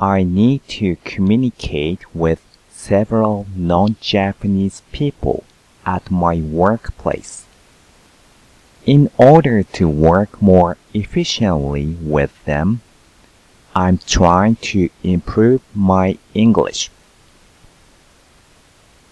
I need to communicate with several non-Japanese people at my workplace. In order to work more efficiently with them, I'm trying to improve my English.